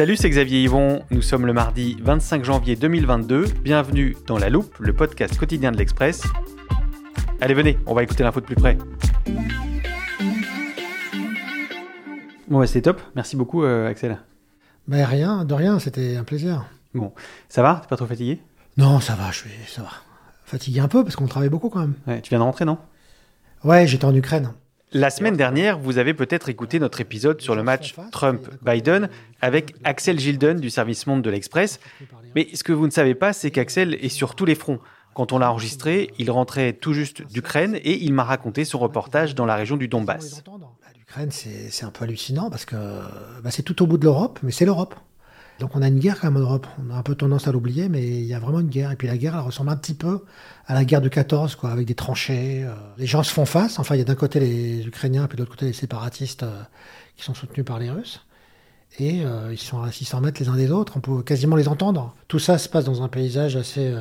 Salut, c'est Xavier Yvon. Nous sommes le mardi 25 janvier 2022. Bienvenue dans La Loupe, le podcast quotidien de l'Express. Allez, venez, on va écouter l'info de plus près. Bon, ouais, c'était top. Merci beaucoup, euh, Axel. Mais rien, de rien, c'était un plaisir. Bon, ça va? T'es pas trop fatigué? Non, ça va, je suis, ça va. Fatigué un peu parce qu'on travaille beaucoup quand même. Ouais, Tu viens de rentrer, non? Ouais, j'étais en Ukraine. La semaine dernière, vous avez peut-être écouté notre épisode sur le match Trump-Biden avec Axel Gilden du service Monde de l'Express. Mais ce que vous ne savez pas, c'est qu'Axel est sur tous les fronts. Quand on l'a enregistré, il rentrait tout juste d'Ukraine et il m'a raconté son reportage dans la région du Donbass. Bah, L'Ukraine, c'est c'est un peu hallucinant parce que bah, c'est tout au bout de l'Europe, mais c'est l'Europe. Donc on a une guerre quand même en Europe. On a un peu tendance à l'oublier, mais il y a vraiment une guerre. Et puis la guerre, elle ressemble un petit peu à la guerre de 14, quoi, avec des tranchées. euh. Les gens se font face. Enfin, il y a d'un côté les Ukrainiens, puis de l'autre côté les séparatistes euh, qui sont soutenus par les Russes. Et euh, ils sont à 600 mètres les uns des autres. On peut quasiment les entendre. Tout ça se passe dans un paysage assez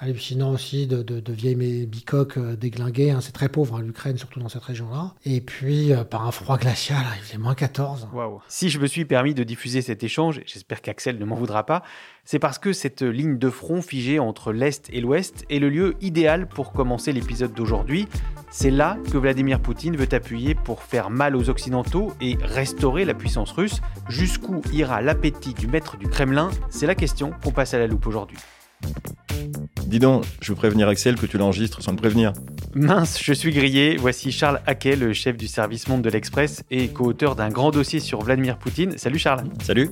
hallucinant aussi, de, de, de vieilles bicoques euh, déglinguées. hein. C'est très pauvre, hein, l'Ukraine, surtout dans cette région-là. Et puis, euh, par un froid glacial, il faisait moins 14. Waouh. Si je me suis permis de diffuser cet échange, j'espère qu'Axel ne m'en voudra pas, c'est parce que cette ligne de front figée entre l'Est et l'Ouest est le lieu idéal pour commencer l'épisode d'aujourd'hui. C'est là que Vladimir Poutine veut appuyer pour faire mal aux Occidentaux et restaurer la puissance russe. Jusqu'où ira l'appétit du maître du Kremlin? C'est la question qu'on passe à la loupe aujourd'hui. Dis donc, je veux prévenir Axel que tu l'enregistres sans le prévenir. Mince, je suis grillé. Voici Charles Haquet, le chef du service Monde de l'Express et co-auteur d'un grand dossier sur Vladimir Poutine. Salut Charles. Salut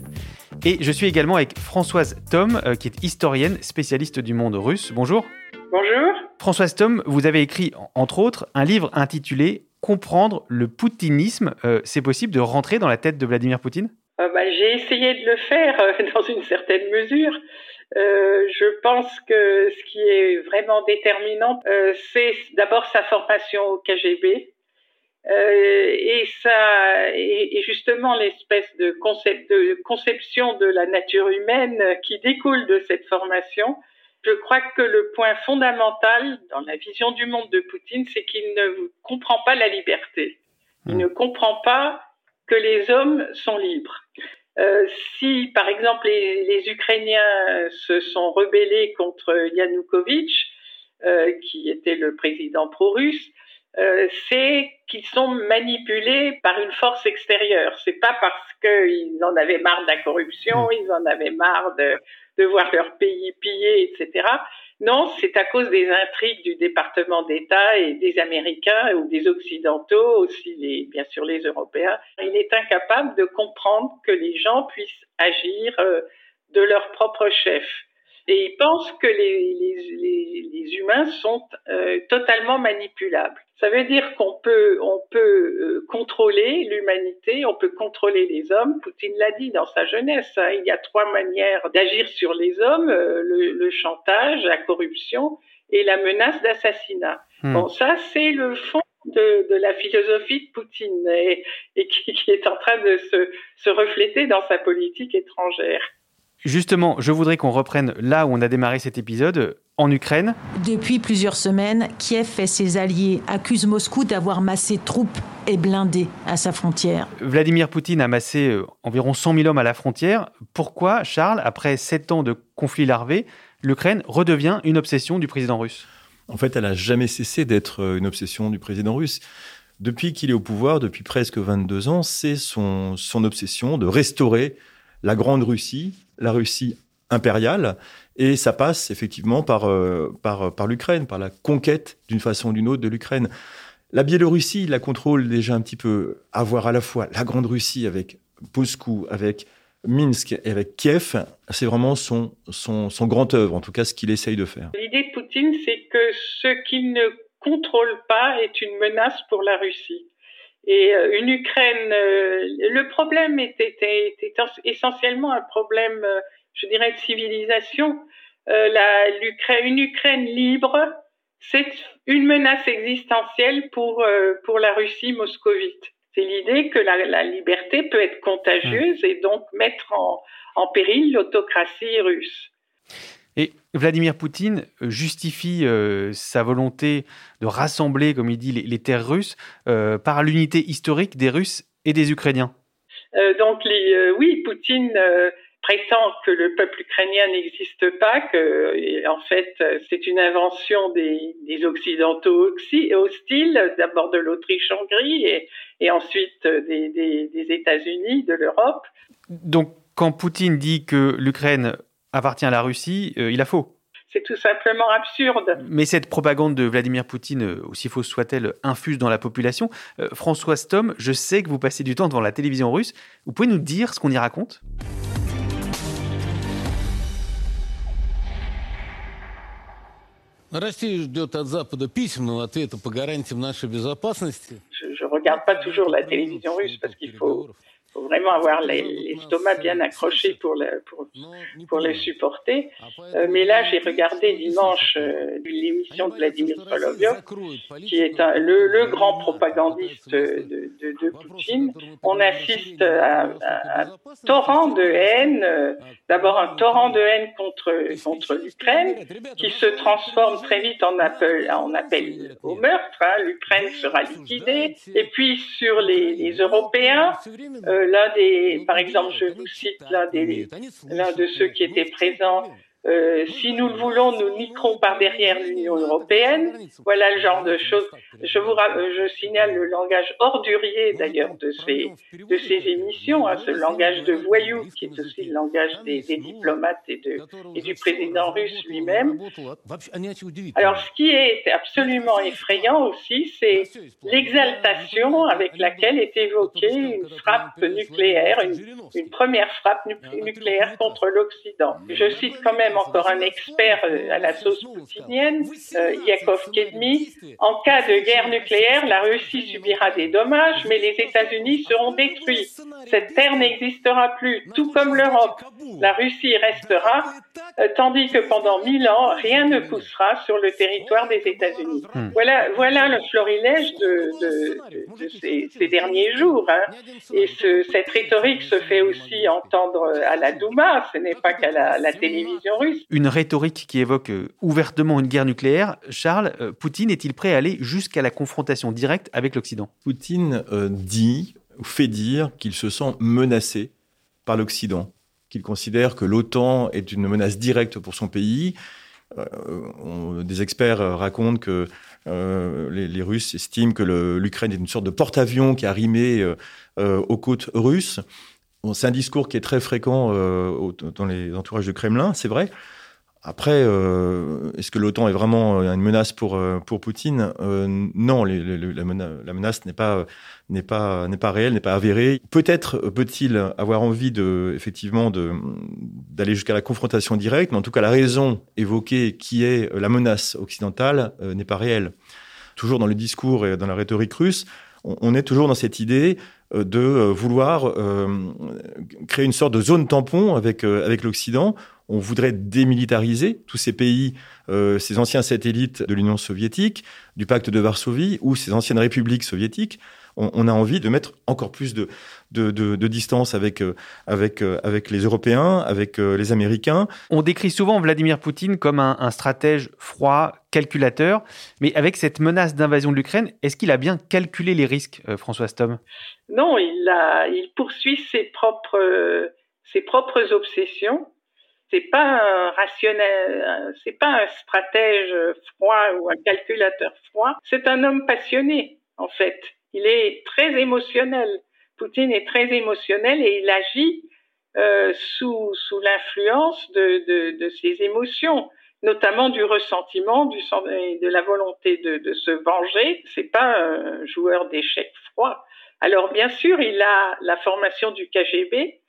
Et je suis également avec Françoise Tom, euh, qui est historienne, spécialiste du monde russe. Bonjour. Bonjour. Françoise Tom, vous avez écrit, entre autres, un livre intitulé Comprendre le poutinisme. Euh, c'est possible de rentrer dans la tête de Vladimir Poutine Euh, bah, J'ai essayé de le faire euh, dans une certaine mesure. Euh, je pense que ce qui est vraiment déterminant, euh, c'est d'abord sa formation au KGB. Euh, et ça, et, et justement l'espèce de, concept, de conception de la nature humaine qui découle de cette formation. Je crois que le point fondamental dans la vision du monde de Poutine, c'est qu'il ne comprend pas la liberté. Il Mm. ne comprend pas que les hommes sont libres. Euh, si, par exemple, les, les Ukrainiens se sont rebellés contre Yanukovych, euh, qui était le président pro-russe, euh, c'est qu'ils sont manipulés par une force extérieure. C'est pas parce qu'ils en avaient marre de la corruption, ils en avaient marre de, de voir leur pays pillé, etc. Non, c'est à cause des intrigues du département d'État et des Américains ou des Occidentaux, aussi les, bien sûr les Européens. Il est incapable de comprendre que les gens puissent agir euh, de leur propre chef. Et il pense que les, les, les, les humains sont euh, totalement manipulables. Ça veut dire qu'on peut, on peut euh, contrôler l'humanité, on peut contrôler les hommes. Poutine l'a dit dans sa jeunesse. hein, il y a trois manières d'agir sur les hommes euh, le, le, chantage, la corruption et la menace d'assassinat. Hmm. Bon, ça c'est le fond de, de, la philosophie de Poutine et, et qui, qui, est en train de se, se refléter dans sa politique étrangère. Justement, je voudrais qu'on reprenne là où on a démarré cet épisode, en Ukraine. Depuis plusieurs semaines, Kiev et ses alliés accusent Moscou d'avoir massé troupes et blindés à sa frontière. Vladimir Poutine a massé euh, environ 100 000 hommes à la frontière. Pourquoi, Charles, après sept ans de conflit larvé, l'Ukraine redevient une obsession du président russe? En fait, elle n'a jamais cessé d'être une obsession du président russe. Depuis qu'il est au pouvoir, depuis presque 22 ans, c'est son, son obsession de restaurer la grande Russie, la Russie impériale, et ça passe effectivement par, euh, par, par l'Ukraine, par la conquête d'une façon ou d'une autre de l'Ukraine. La Biélorussie, la contrôle déjà un petit peu, avoir à la fois la grande Russie avec Moscou, avec Minsk et avec Kiev, c'est vraiment son, son, son grand œuvre, en tout cas ce qu'il essaye de faire. L'idée de Poutine, c'est que ce qu'il ne contrôle pas est une menace pour la Russie. Et euh, une Ukraine, euh, le problème était, essentiellement un problème, euh, je dirais, de civilisation. La, une Ukraine libre, c'est une menace existentielle pour, pour la Russie moscovite. C'est l'idée que la, la, liberté peut être contagieuse et donc mettre en, en péril l'autocratie russe. Et Vladimir Poutine euh, justifie euh, sa volonté de rassembler, comme il dit, les, terres russes euh, par l'unité historique des Russes et des Ukrainiens. donc oui, Poutine prétend que le peuple ukrainien n'existe pas, que en fait c'est une invention des, occidentaux hostiles, d'abord de l'Autriche-Hongrie et, et, ensuite des, des États-Unis, de l'Europe. Donc quand Poutine dit que l'Ukraine appartient à la Russie, euh, il a faux. C'est tout simplement absurde. Mais cette propagande de Vladimir Poutine, euh, aussi fausse soit-elle, infuse dans la population. Euh, François Stom, je sais que vous passez du temps devant la télévision russe. Vous pouvez nous dire ce qu'on y raconte? Je, je regarde pas toujours la télévision russe parce qu'il faut faut vraiment avoir l'estomac bien accroché pour le, pour, pour le supporter. Euh, mais là, j'ai regardé dimanche euh, l'émission de Vladimir Solovyov, qui est un, le, le, grand propagandiste de, de, de, Poutine. On assiste à, à, un torrent de haine, euh, d'abord un torrent de haine contre, contre l'Ukraine, qui se transforme très vite en appel, en appel au meurtre. Hein. L'Ukraine sera liquidée. Et puis sur les, les Européens, euh, l'un des, par exemple, je vous cite l'un des, l'un de ceux qui étaient présents euh, si nous le voulons, nous niquerons par derrière l'Union européenne. Voilà le genre de choses. Je je signale le langage ordurier d'ailleurs de ces de ces émissions, hein, ce langage de voyou qui est aussi le langage des, diplomates et du président russe lui-même. Alors ce qui est absolument effrayant aussi, c'est l'exaltation avec laquelle est évoquée une frappe nucléaire, une, une première frappe nucléaire contre l'Occident. Je cite quand même encore un expert euh, à la sauce poutinienne, euh, Yakov Kedmi. En cas de guerre nucléaire, la Russie subira des dommages, mais les États-Unis seront détruits. Cette terre n'existera plus, tout comme l'Europe. La Russie restera, euh, tandis que pendant mille ans, rien ne poussera sur le territoire des États-Unis. Hmm. Voilà, voilà le florilège de, de, de, ces, ces, derniers jours. Hein. Et ce, cette rhétorique se fait aussi entendre à la Douma, ce n'est pas qu'à la, la télévision une rhétorique qui évoque euh, ouvertement une guerre nucléaire. Charles, euh, Poutine est-il prêt à aller jusqu'à la confrontation directe avec l'Occident? Poutine euh, dit, ou fait dire qu'il se sent menacé par l'Occident, qu'il considère que l'OTAN est une menace directe pour son pays. des experts racontent que les, Russes estiment que l'Ukraine est une sorte de porte-avions qui a rimé aux côtes russes c'est un discours qui est très fréquent euh, dans les entourages du Kremlin, c'est vrai. Après, euh, est-ce que l'OTAN est vraiment euh, une menace pour pour Poutine? Non, la, menace, n'est pas n'est pas n'est pas réelle, n'est pas avérée. Peut-être peut-il avoir envie de effectivement d'aller jusqu'à la confrontation directe, mais en tout cas la raison évoquée qui est la menace occidentale n'est pas réelle. Toujours dans le discours et dans la rhétorique russe, on est toujours dans cette idée euh, de euh, vouloir euh, créer une sorte de zone tampon avec, avec l'Occident. On voudrait démilitariser tous ces pays, ces anciens satellites de l'Union soviétique, du pacte de Varsovie ou ces anciennes républiques soviétiques. On, a envie de mettre encore plus de, de, de, distance avec, avec, avec les Européens, avec les Américains. On décrit souvent Vladimir Poutine comme un, un stratège froid, calculateur, mais avec cette menace d'invasion de l'Ukraine, est-ce qu'il a bien calculé les risques, François Stom? Non, il, a, il poursuit ses propres, ses propres obsessions. C'est pas un rationnel, c'est pas un stratège froid ou un calculateur froid. C'est un homme passionné, en fait. Il est très émotionnel. Poutine est très émotionnel et il agit euh, sous, sous l'influence de, de, ses émotions, notamment du ressentiment, du, de la volonté de, de se venger. C'est pas un joueur d'échecs froid. Alors bien sûr, il a la formation du KGB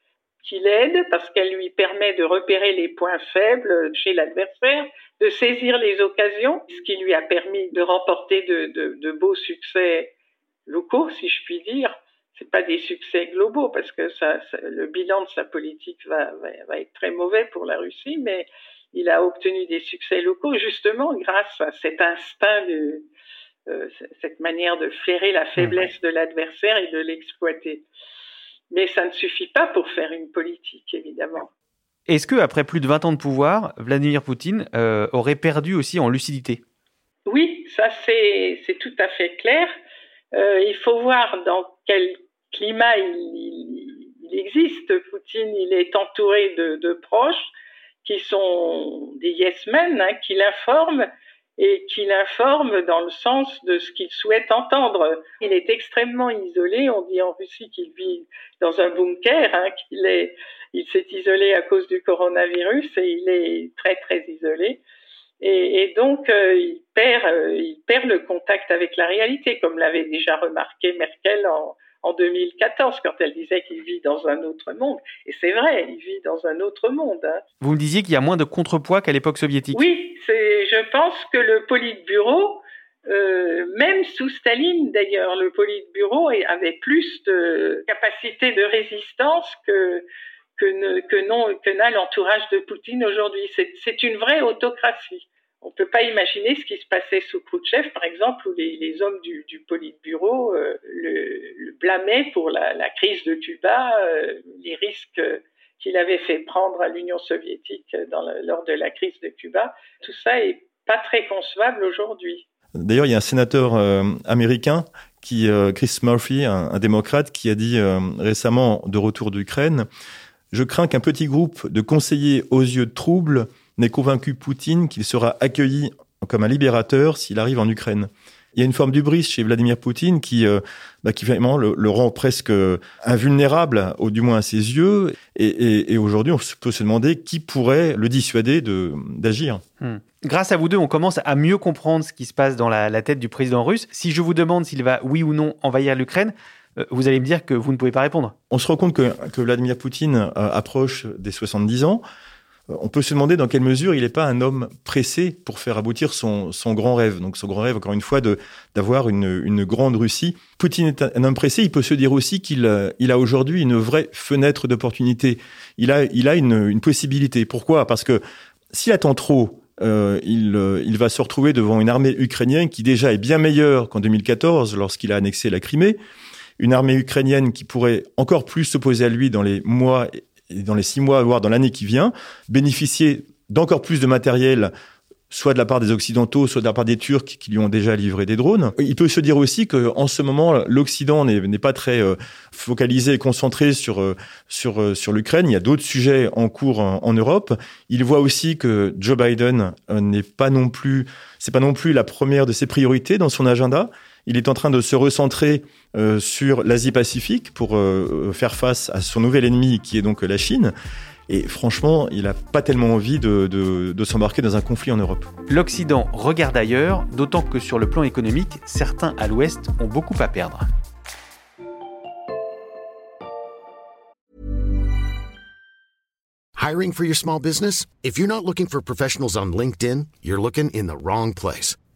qui l'aide parce qu'elle lui permet de repérer les points faibles chez l'adversaire, de saisir les occasions, ce qui lui a permis de remporter de, de beaux succès locaux, si je puis dire c'est pas des succès globaux parce que ça, le bilan de sa politique va, va, être très mauvais pour la Russie, mais il a obtenu des succès locaux justement grâce à cet instinct de euh, cette manière de flairer la faiblesse de l'adversaire et de l'exploiter. Mais ça ne suffit pas pour faire une politique, évidemment. Est-ce que après plus de 20 ans de pouvoir, Vladimir Poutine euh, aurait perdu aussi en lucidité? Oui, ça c'est tout à fait clair. Euh, il faut voir dans quel climat, il, existe. Poutine, il est entouré de, proches qui sont des yes men, hein, qui l'informent et qui l'informent dans le sens de ce qu'il souhaite entendre. Il est extrêmement isolé. On dit en Russie qu'il vit dans un bunker, hein, qu'il il s'est isolé à cause du coronavirus et il est très très isolé. Et, et donc euh, il perd, euh, il perd le contact avec la réalité, comme l'avait déjà remarqué Merkel en, en 2014 quand elle disait qu'il vit dans un autre monde. Et c'est vrai, il vit dans un autre monde. Hein. Vous me disiez qu'il y a moins de contrepoids qu'à l'époque soviétique. Oui, je pense que le Politburo, euh, même sous Staline d'ailleurs, le Politburo avait plus de capacité de résistance que que, non que n'a l'entourage de Poutine aujourd'hui. C'est une vraie autocratie. On ne peut pas imaginer ce qui se passait sous Khrouchtchev, par exemple, où les, les hommes du, du Politburo euh, le, blâmaient pour la, crise de Cuba, euh, les risques qu'il avait fait prendre à l'Union soviétique le, lors de la crise de Cuba. Tout ça est pas très concevable aujourd'hui. D'ailleurs, il y a un sénateur euh, américain qui, euh, Chris Murphy, un, démocrate, qui a dit euh, récemment, de retour d'Ukraine, je crains qu'un petit groupe de conseillers aux yeux troubles n'ait convaincu Poutine qu'il sera accueilli comme un libérateur s'il arrive en Ukraine. Il y a une forme d'ubris chez Vladimir Poutine qui, euh, bah, le, rend presque invulnérable, au du moins à ses yeux. Et, aujourd'hui, on peut se demander qui pourrait le dissuader de d'agir. Hmm. Grâce à vous deux, on commence à mieux comprendre ce qui se passe dans la, tête du président russe. Si je vous demande s'il va, oui ou non, envahir l'Ukraine, vous allez me dire que vous ne pouvez pas répondre. On se rend compte que, Vladimir Poutine euh, approche des 70 ans. Euh, on peut se demander dans quelle mesure il n'est pas un homme pressé pour faire aboutir son, grand rêve. Donc son grand rêve, encore une fois, d'avoir une, une grande Russie. Poutine est un, homme pressé. Il peut se dire aussi qu'il il a aujourd'hui une vraie fenêtre d'opportunité. Il a, il a une, une possibilité. Pourquoi? Parce que s'il attend trop, euh, il, euh, il va se retrouver devant une armée ukrainienne qui déjà est bien meilleure qu'en 2014 lorsqu'il a annexé la Crimée. Une armée ukrainienne qui pourrait encore plus s'opposer à lui dans les mois et dans les six mois, voire dans l'année qui vient, bénéficier d'encore plus de matériel soit de la part des Occidentaux, soit de la part des Turcs qui lui ont déjà livré des drones. Il peut se dire aussi que en ce moment, l'Occident n'est pas très euh, focalisé et concentré sur euh, sur euh, sur l'Ukraine. Il y a d'autres sujets en cours en, en, Europe. Il voit aussi que Joe Biden n'est pas non plus, c'est pas non plus la première de ses priorités dans son agenda. Il est en train de se recentrer euh, sur l'Asie-Pacifique pour euh, faire face à son nouvel ennemi qui est donc la Chine. Et franchement, il n'a pas tellement envie de, de, de s'embarquer dans un conflit en Europe. L'Occident regarde ailleurs, d'autant que sur le plan économique, certains à l'Ouest ont beaucoup à perdre. Hiring for your small business? If you're not looking for professionals on LinkedIn, you're looking in the wrong place.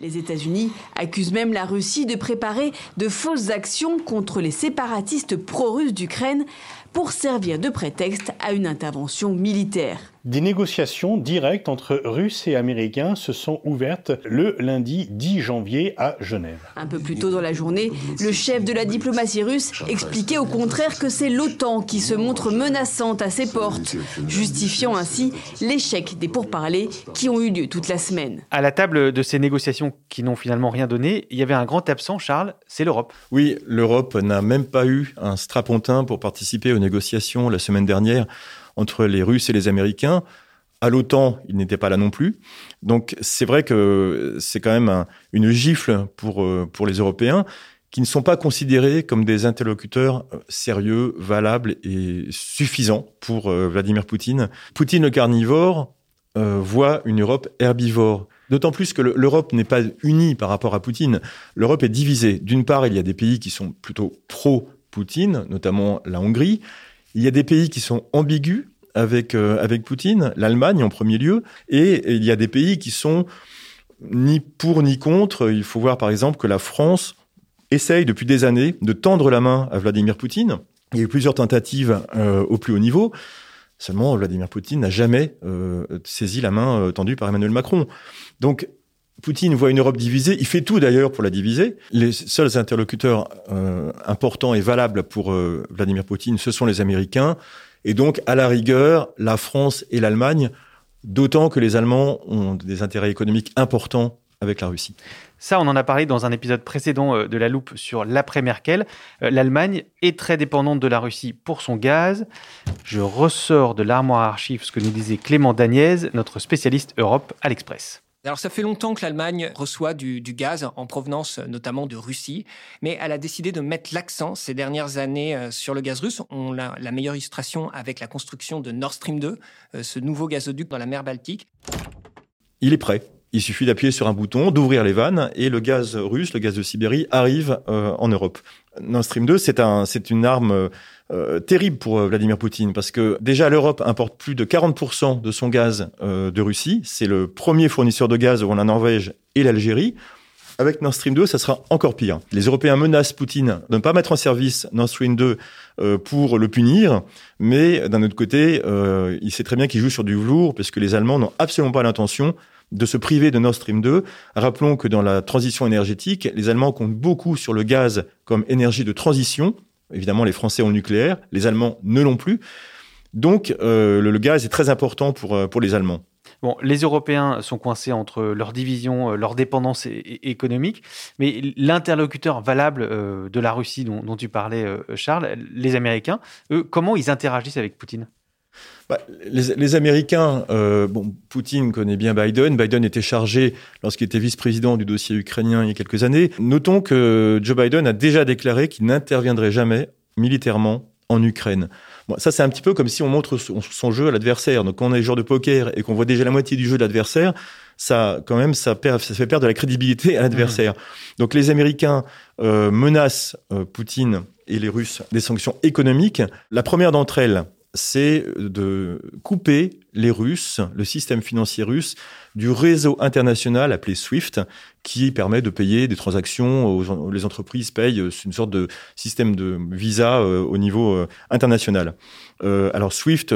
Les États-Unis accusent même la Russie de préparer de fausses actions contre les séparatistes pro-russes d'Ukraine pour servir de prétexte à une intervention militaire. Des négociations directes entre Russes et Américains se sont ouvertes le lundi 10 janvier à Genève. Un peu plus tôt dans la journée, le chef de la diplomatie russe expliquait au contraire que c'est l'OTAN qui se montre menaçante à ses portes, justifiant ainsi l'échec des pourparlers qui ont eu lieu toute la semaine. À la table de ces négociations qui n'ont finalement rien donné, il y avait un grand absent, Charles, c'est l'Europe. Oui, l'Europe n'a même pas eu un strapontin pour participer aux négociations la semaine dernière entre les Russes et les Américains. À l'OTAN, il n'était pas là non plus. Donc c'est vrai que c'est quand même une gifle pour, euh, pour les Européens qui ne sont pas considérés comme des interlocuteurs euh, sérieux, valables et suffisants pour euh, Vladimir Poutine. Poutine le carnivore voit une Europe herbivore. D'autant plus que l'Europe n'est pas unie par rapport à Poutine. L'Europe est divisée. D'une part, il y a des pays qui sont plutôt pro-Poutine, notamment la Hongrie. Il y a des pays qui sont ambigus avec, euh, avec Poutine, l'Allemagne en premier lieu, et, il y a des pays qui sont ni pour ni contre. Il faut voir par exemple que la France essaye depuis des années de tendre la main à Vladimir Poutine. Il y a eu plusieurs tentatives euh, au plus haut niveau. Seulement, Vladimir Poutine n'a jamais euh, saisi la main tendue par Emmanuel Macron. Donc, Poutine voit une Europe divisée. Il fait tout d'ailleurs pour la diviser. Les seuls interlocuteurs importants et valables pour Vladimir Poutine, ce sont les Américains. Et donc, à la rigueur, la France et l'Allemagne, d'autant que les Allemands ont des intérêts économiques importants avec la Russie. Ça, on en a parlé dans un épisode précédent euh, de La Loupe sur l'après-Merkel. Euh, L'Allemagne est très dépendante de la Russie pour son gaz. Je ressors de l'armoire archive ce que nous disait Clément Daniez, notre spécialiste Europe à l'Express. Alors ça fait longtemps que l'Allemagne reçoit du, gaz en provenance notamment de Russie, mais elle a décidé de mettre l'accent ces dernières années euh, sur le gaz russe. On a la meilleure illustration avec la construction de Nord Stream 2, euh, ce nouveau gazoduc dans la mer Baltique. Il est prêt. Il suffit d'appuyer sur un bouton, d'ouvrir les vannes et le gaz russe, le gaz de Sibérie, arrive euh, en Europe. Nord Stream 2, c'est un, c'est une arme euh, terrible pour euh, Vladimir Poutine parce que déjà l'Europe importe plus de 40% de son gaz euh, de Russie. C'est le premier fournisseur de gaz avant la Norvège et l'Algérie. Avec Nord Stream 2, ça sera encore pire. Les Européens menacent Poutine de ne pas mettre en service Nord Stream 2 pour le punir, mais d'un autre côté, il sait très bien qu'il joue sur du velours parce que les Allemands n'ont absolument pas l'intention de se priver de Nord Stream 2. Rappelons que dans la transition énergétique, les Allemands comptent beaucoup sur le gaz comme énergie de transition. Évidemment, les Français ont le nucléaire, les Allemands ne l'ont plus. Donc, euh, le, gaz est très important pour, euh, pour les Allemands. Bon, les Européens sont coincés entre leur division, euh, leur dépendance économique, mais l'interlocuteur valable de la Russie dont, dont tu parlais, Charles, les Américains, eux, comment ils interagissent avec Poutine? Bah, les, Américains, euh, bon, Poutine connaît bien Biden. Biden était chargé lorsqu'il était vice-président du dossier ukrainien il y a quelques années. Notons que Joe Biden a déjà déclaré qu'il n'interviendrait jamais militairement en Ukraine. Bon, ça, c'est un petit peu comme si on montre son, jeu à l'adversaire. Donc, quand on est joueur de poker et qu'on voit déjà la moitié du jeu de l'adversaire, ça, quand même, ça, perd, ça fait perdre de la crédibilité à l'adversaire. Mmh. Donc, les Américains euh, menacent euh, Poutine et les Russes des sanctions économiques. La première d'entre elles, c'est de couper les Russes, le système financier russe, du réseau international appelé SWIFT, qui permet de payer des transactions, les entreprises payent, c'est une sorte de système de visa euh, au niveau euh, international. Euh, alors SWIFT,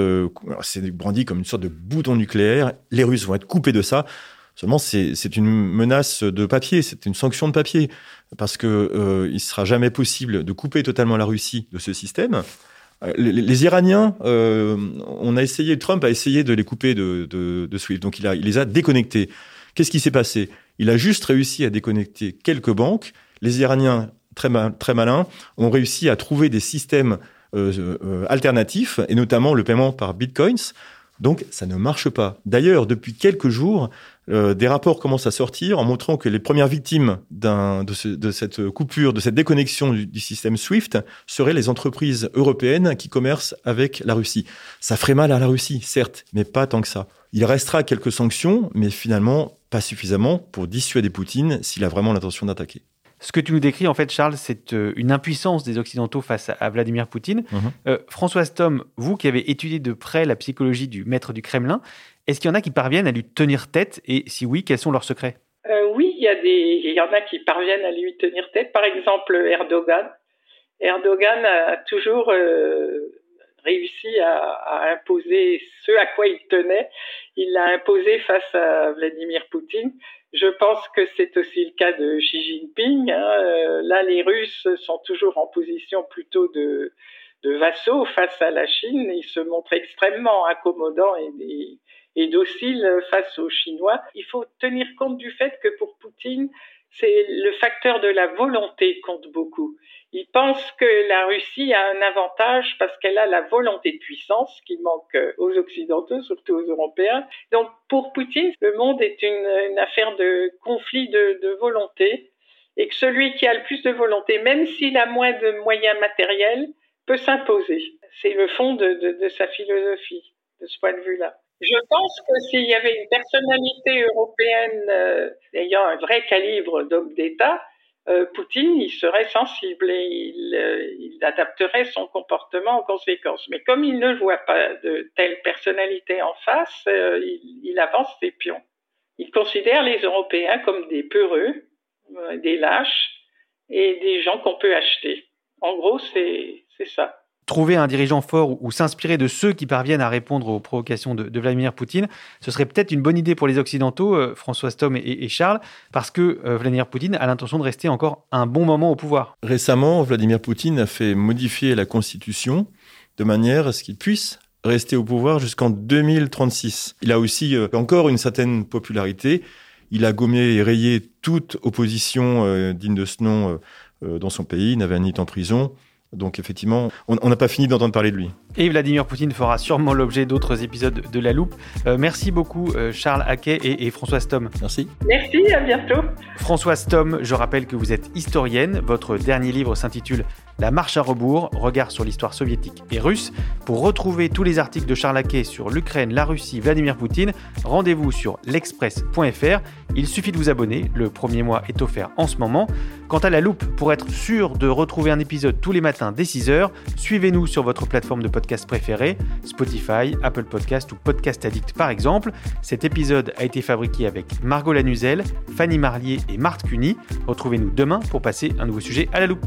c'est brandi comme une sorte de bouton nucléaire, les Russes vont être coupés de ça. Seulement, c'est une menace de papier, c'est une sanction de papier, parce que il sera jamais possible de couper totalement la Russie de ce système. Euh, les, Iraniens, euh, on a essayé, Trump a essayé de les couper de, de, SWIFT, donc il, a, il les a déconnectés. Qu'est-ce qui s'est passé? Il a juste réussi à déconnecter quelques banques. Les Iraniens, très, très malins, ont réussi à trouver des systèmes euh, alternatifs, et notamment le paiement par bitcoins. Donc ça ne marche pas. D'ailleurs, depuis quelques jours, euh, des rapports commencent à sortir en montrant que les premières victimes de, de, cette coupure, de cette déconnexion du, système SWIFT seraient les entreprises européennes qui commercent avec la Russie. Ça ferait mal à la Russie, certes, mais pas tant que ça. Il restera quelques sanctions, mais finalement pas suffisamment pour dissuader Poutine s'il a vraiment l'intention d'attaquer. Ce que tu nous décris, en fait, Charles, c'est euh, une impuissance des Occidentaux face à, Vladimir Poutine. Euh, Françoise Tom, vous qui avez étudié de près la psychologie du maître du Kremlin, est-ce qu'il y en a qui parviennent à lui tenir tête? Et si oui, quels sont leurs secrets? Euh, Oui, il y, a des, il y en a qui parviennent à lui tenir tête. Par exemple, Erdogan. Erdogan a toujours euh, réussi à, imposer ce à quoi il tenait. Il l'a imposé face à Vladimir Poutine. Je pense que c'est aussi le cas de Xi Jinping. Hein. Euh, là, les Russes sont toujours en position plutôt de, vassaux face à la Chine. Ils se montrent extrêmement accommodants et dociles face aux Chinois. Il faut tenir compte du fait que pour Poutine, c'est le facteur de la volonté compte beaucoup. Il pense que la Russie a un avantage parce qu'elle a la volonté de puissance qui manque aux Occidentaux, surtout aux Européens. Donc pour Poutine, le monde est une, affaire de conflit de, volonté et que celui qui a le plus de volonté, même s'il a moins de moyens matériels, peut s'imposer. C'est le fond de sa philosophie, de ce point de vue-là. Je pense que s'il y avait une personnalité européenne euh, ayant un vrai calibre d'homme d'État, euh, Poutine, il serait sensible et il, euh, il, adapterait son comportement en conséquence. Mais comme il ne voit pas de telle personnalité en face, il, il, avance ses pions. Il considère les Européens comme des peureux, des lâches et des gens qu'on peut acheter. En gros, c'est ça trouver un dirigeant fort ou, s'inspirer de ceux qui parviennent à répondre aux provocations de, Vladimir Poutine, ce serait peut-être une bonne idée pour les Occidentaux, euh, François Stom et, Charles, parce que euh, Vladimir Poutine a l'intention de rester encore un bon moment au pouvoir. Récemment, Vladimir Poutine a fait modifier la Constitution de manière à ce qu'il puisse rester au pouvoir jusqu'en 2036. Il a aussi euh, encore une certaine popularité. Il a gommé et rayé toute opposition digne de ce nom dans son pays. Il n'avait ni en prison. Donc effectivement, on n'a pas fini d'entendre parler de lui. Et Vladimir Poutine fera sûrement l'objet d'autres épisodes de La Loupe. Euh, merci beaucoup euh, Charles Haquet et, et, François Stom. Merci. Merci, à bientôt. François Stom, je rappelle que vous êtes historienne. Votre dernier livre s'intitule La marche à rebours, regard sur l'histoire soviétique et russe. Pour retrouver tous les articles de Charles Haquet sur l'Ukraine, la Russie, Vladimir Poutine, rendez-vous sur l'express.fr. Il suffit de vous abonner, le premier mois est offert en ce moment. Quant à La Loupe, pour être sûr de retrouver un épisode tous les matins dès 6h, suivez-nous sur votre plateforme de podcast podcast préférés, Spotify, Apple Podcast ou Podcast Addict par exemple. Cet épisode a été fabriqué avec Margot Lanuzel, Fanny Marlier et Marthe Cuny. Retrouvez-nous demain pour passer un nouveau sujet à la loupe.